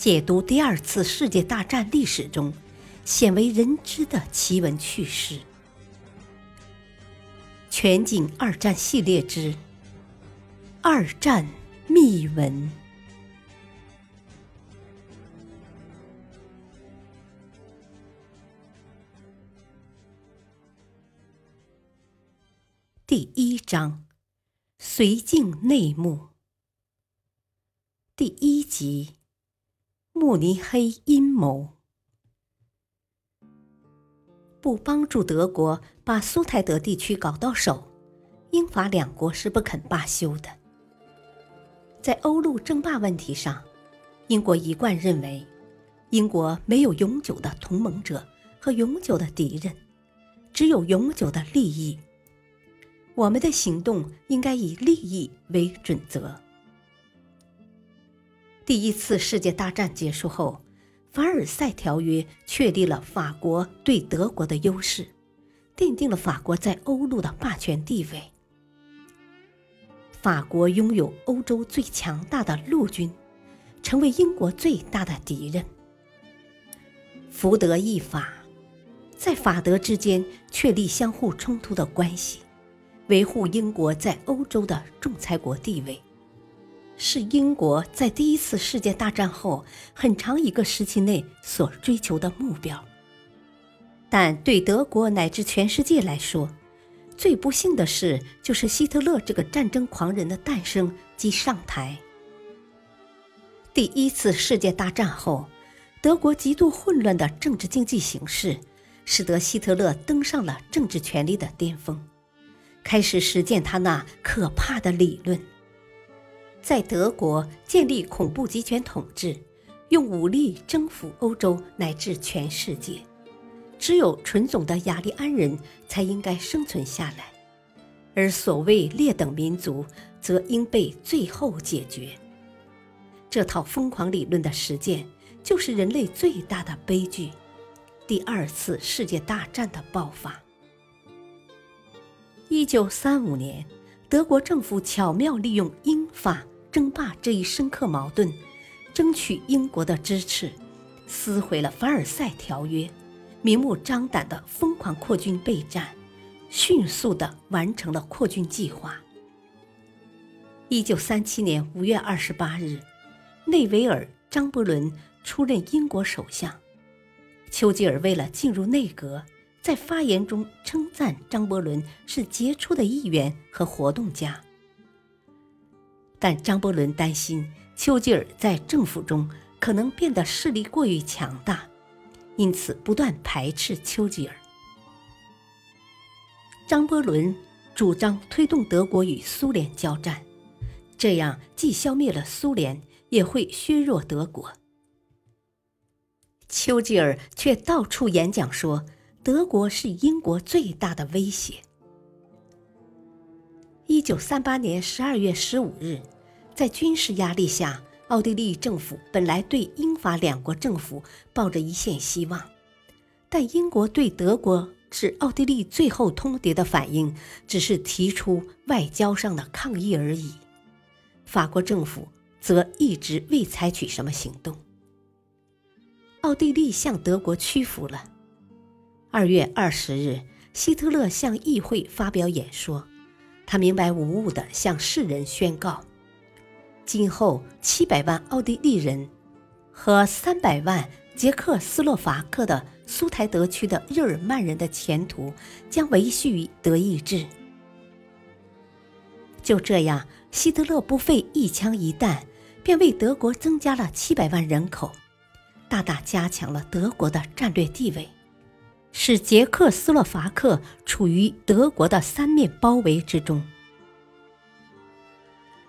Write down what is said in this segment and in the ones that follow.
解读第二次世界大战历史中鲜为人知的奇闻趣事。全景二战系列之二战秘闻第一章：绥靖内幕。第一集：慕尼黑阴谋。不帮助德国把苏台德地区搞到手，英法两国是不肯罢休的。在欧陆争霸问题上，英国一贯认为，英国没有永久的同盟者和永久的敌人，只有永久的利益。我们的行动应该以利益为准则。第一次世界大战结束后，凡尔赛条约确立了法国对德国的优势，奠定了法国在欧陆的霸权地位。法国拥有欧洲最强大的陆军，成为英国最大的敌人。福德意法，在法德之间确立相互冲突的关系，维护英国在欧洲的仲裁国地位。是英国在第一次世界大战后很长一个时期内所追求的目标。但对德国乃至全世界来说，最不幸的事就是希特勒这个战争狂人的诞生及上台。第一次世界大战后，德国极度混乱的政治经济形势，使得希特勒登上了政治权力的巅峰，开始实践他那可怕的理论。在德国建立恐怖集权统治，用武力征服欧洲乃至全世界，只有纯种的雅利安人才应该生存下来，而所谓劣等民族则应被最后解决。这套疯狂理论的实践，就是人类最大的悲剧——第二次世界大战的爆发。一九三五年，德国政府巧妙利用英法。争霸这一深刻矛盾，争取英国的支持，撕毁了凡尔赛条约，明目张胆的疯狂扩军备战，迅速的完成了扩军计划。一九三七年五月二十八日，内维尔·张伯伦出任英国首相。丘吉尔为了进入内阁，在发言中称赞张伯伦是杰出的议员和活动家。但张伯伦担心丘吉尔在政府中可能变得势力过于强大，因此不断排斥丘吉尔。张伯伦主张推动德国与苏联交战，这样既消灭了苏联，也会削弱德国。丘吉尔却到处演讲说，德国是英国最大的威胁。一九三八年十二月十五日，在军事压力下，奥地利政府本来对英法两国政府抱着一线希望，但英国对德国致奥地利最后通牒的反应，只是提出外交上的抗议而已。法国政府则一直未采取什么行动。奥地利向德国屈服了。二月二十日，希特勒向议会发表演说。他明白无误地向世人宣告：今后七百万奥地利人和三百万捷克斯洛伐克的苏台德区的日耳曼人的前途将维系于德意志。就这样，希特勒不费一枪一弹，便为德国增加了七百万人口，大大加强了德国的战略地位。使捷克斯洛伐克处于德国的三面包围之中。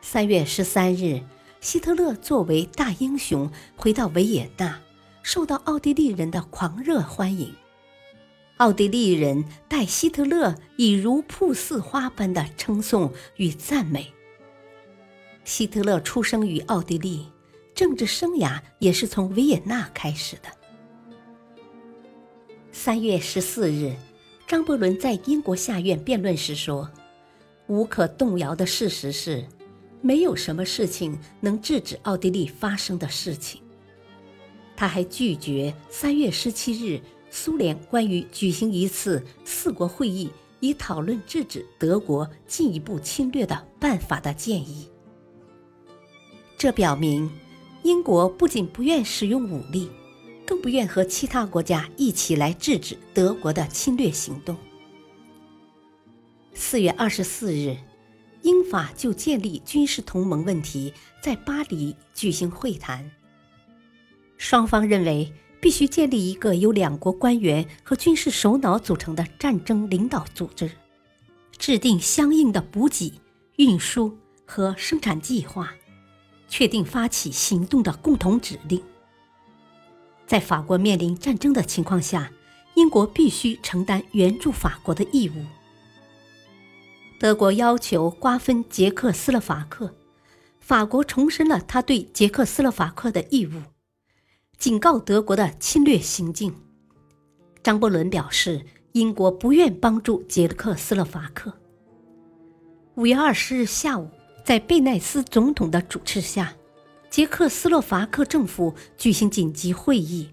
三月十三日，希特勒作为大英雄回到维也纳，受到奥地利人的狂热欢迎。奥地利人待希特勒以如瀑似花般的称颂与赞美。希特勒出生于奥地利，政治生涯也是从维也纳开始的。三月十四日，张伯伦在英国下院辩论时说：“无可动摇的事实是，没有什么事情能制止奥地利发生的事情。他还拒绝三月十七日苏联关于举行一次四国会议以讨论制止德国进一步侵略的办法的建议。这表明，英国不仅不愿使用武力，更不愿和其他国家一起来制止德国的侵略行动。四月二十四日，英法就建立军事同盟问题在巴黎举行会谈。双方认为必须建立一个由两国官员和军事首脑组成的战争领导组织，制定相应的补给、运输和生产计划。确定发起行动的共同指令。在法国面临战争的情况下，英国必须承担援助法国的义务。德国要求瓜分捷克斯洛伐克，法国重申了他对捷克斯洛伐克的义务，警告德国的侵略行径。张伯伦表示，英国不愿帮助捷克斯洛伐克。五月二十日下午。在贝奈斯总统的主持下，捷克斯洛伐克政府举行紧急会议。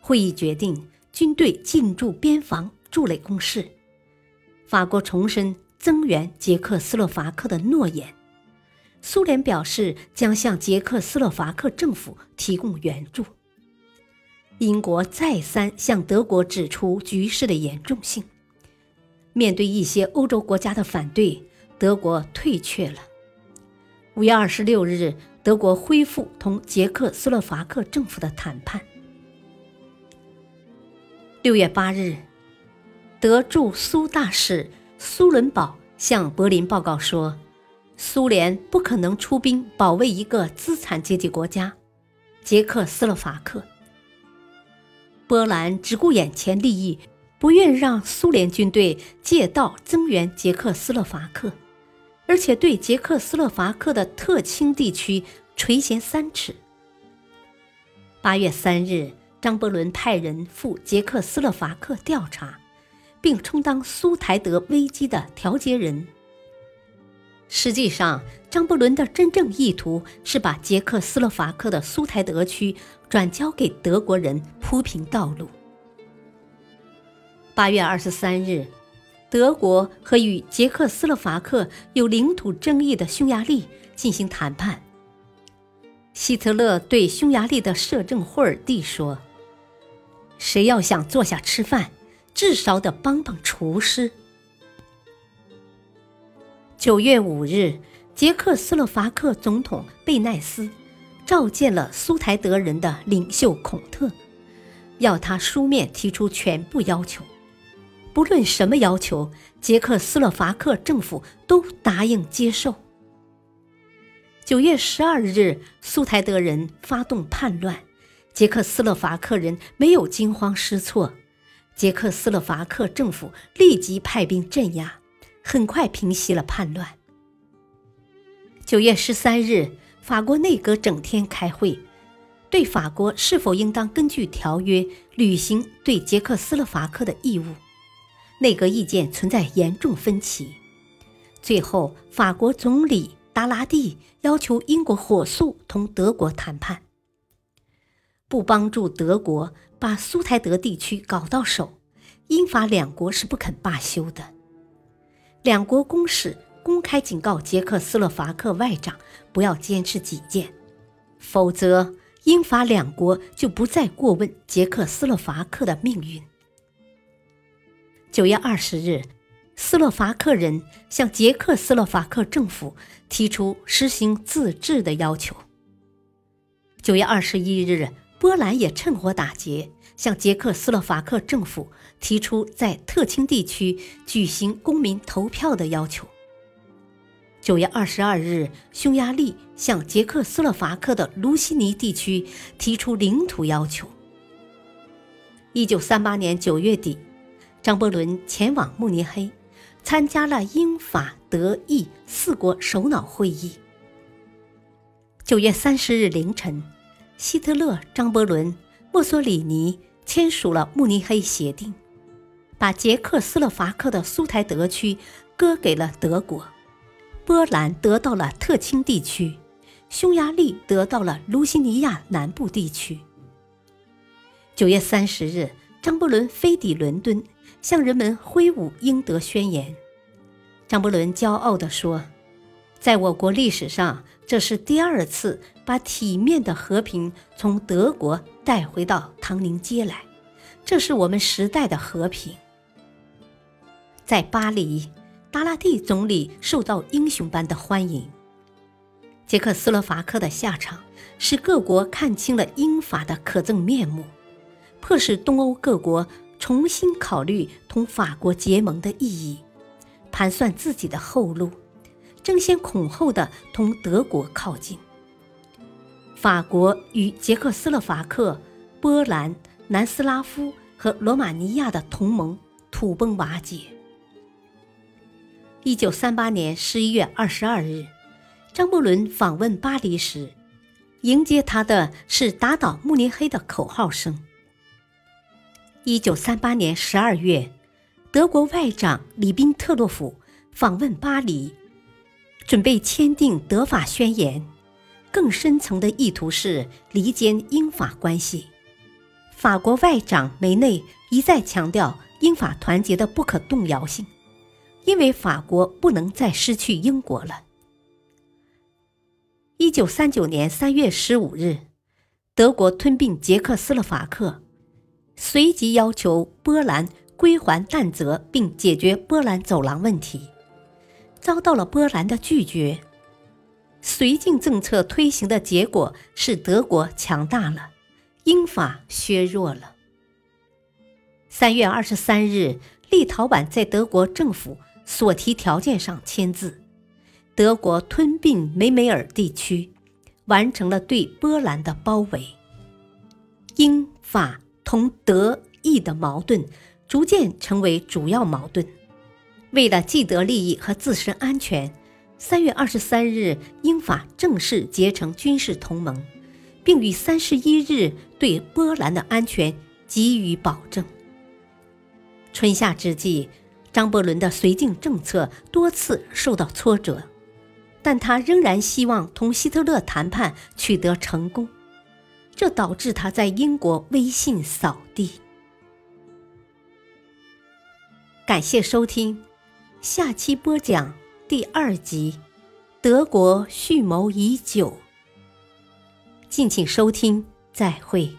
会议决定军队进驻边防筑垒工事。法国重申增援捷克斯洛伐克的诺言。苏联表示将向捷克斯洛伐克政府提供援助。英国再三向德国指出局势的严重性。面对一些欧洲国家的反对。德国退却了。五月二十六日，德国恢复同捷克斯洛伐克政府的谈判。六月八日，德驻苏大使苏伦堡向柏林报告说，苏联不可能出兵保卫一个资产阶级国家——捷克斯洛伐克。波兰只顾眼前利益，不愿让苏联军队借道增援捷克斯洛伐克。而且对捷克斯洛伐克的特钦地区垂涎三尺。八月三日，张伯伦派人赴捷克斯洛伐克调查，并充当苏台德危机的调解人。实际上，张伯伦的真正意图是把捷克斯洛伐克的苏台德区转交给德国人，铺平道路。八月二十三日。德国和与捷克斯洛伐克有领土争议的匈牙利进行谈判。希特勒对匈牙利的摄政霍尔蒂说：“谁要想坐下吃饭，至少得帮帮厨师。”九月五日，捷克斯洛伐克总统贝奈斯召见了苏台德人的领袖孔特，要他书面提出全部要求。不论什么要求，捷克斯洛伐克政府都答应接受。九月十二日，苏台德人发动叛乱，捷克斯洛伐克人没有惊慌失措，捷克斯洛伐克政府立即派兵镇压，很快平息了叛乱。九月十三日，法国内阁整天开会，对法国是否应当根据条约履行对捷克斯洛伐克的义务。内阁意见存在严重分歧，最后法国总理达拉蒂要求英国火速同德国谈判，不帮助德国把苏台德地区搞到手，英法两国是不肯罢休的。两国公使公开警告捷克斯洛伐克外长不要坚持己见，否则英法两国就不再过问捷克斯洛伐克的命运。九月二十日，斯洛伐克人向捷克斯洛伐克政府提出实行自治的要求。九月二十一日，波兰也趁火打劫，向捷克斯洛伐克政府提出在特清地区举行公民投票的要求。九月二十二日，匈牙利向捷克斯洛伐克的卢西尼地区提出领土要求。一九三八年九月底。张伯伦前往慕尼黑，参加了英法德意四国首脑会议。九月三十日凌晨，希特勒、张伯伦、墨索里尼签署了慕尼黑协定，把捷克斯洛伐克的苏台德区割给了德国，波兰得到了特清地区，匈牙利得到了卢西尼亚南部地区。九月三十日，张伯伦飞抵伦敦，向人们挥舞英德宣言。张伯伦骄傲地说：“在我国历史上，这是第二次把体面的和平从德国带回到唐宁街来，这是我们时代的和平。”在巴黎，达拉蒂总理受到英雄般的欢迎。捷克斯洛伐克的下场使各国看清了英法的可憎面目，迫使东欧各国重新考虑同法国结盟的意义，盘算自己的后路，争先恐后的同德国靠近。法国与捷克斯洛伐克、波兰、南斯拉夫和罗马尼亚的同盟土崩瓦解。一九三八年十一月二十二日，张伯伦访问巴黎时，迎接他的是打倒慕尼黑的口号声。一九三八年十二月，德国外长里宾特洛甫访问巴黎，准备签订德法宣言，更深层的意图是离间英法关系。法国外长梅内一再强调英法团结的不可动摇性。因为法国不能再失去英国了。一九三九年三月十五日，德国吞并捷克斯洛伐克，随即要求波兰归还但泽，并解决波兰走廊问题，遭到了波兰的拒绝。绥靖政策推行的结果是德国强大了，英法削弱了。三月二十三日，立陶宛在德国政府。所提条件上签字，德国吞并梅梅尔地区，完成了对波兰的包围。英法同德意的矛盾逐渐成为主要矛盾。为了既得利益和自身安全，三月二十三日，英法正式结成军事同盟，并于三十一日对波兰的安全给予保证。春夏之际。张伯伦的绥靖政策多次受到挫折，但他仍然希望同希特勒谈判取得成功，这导致他在英国威信扫地。感谢收听，下期播讲第二集《德国蓄谋已久》，敬请收听，再会。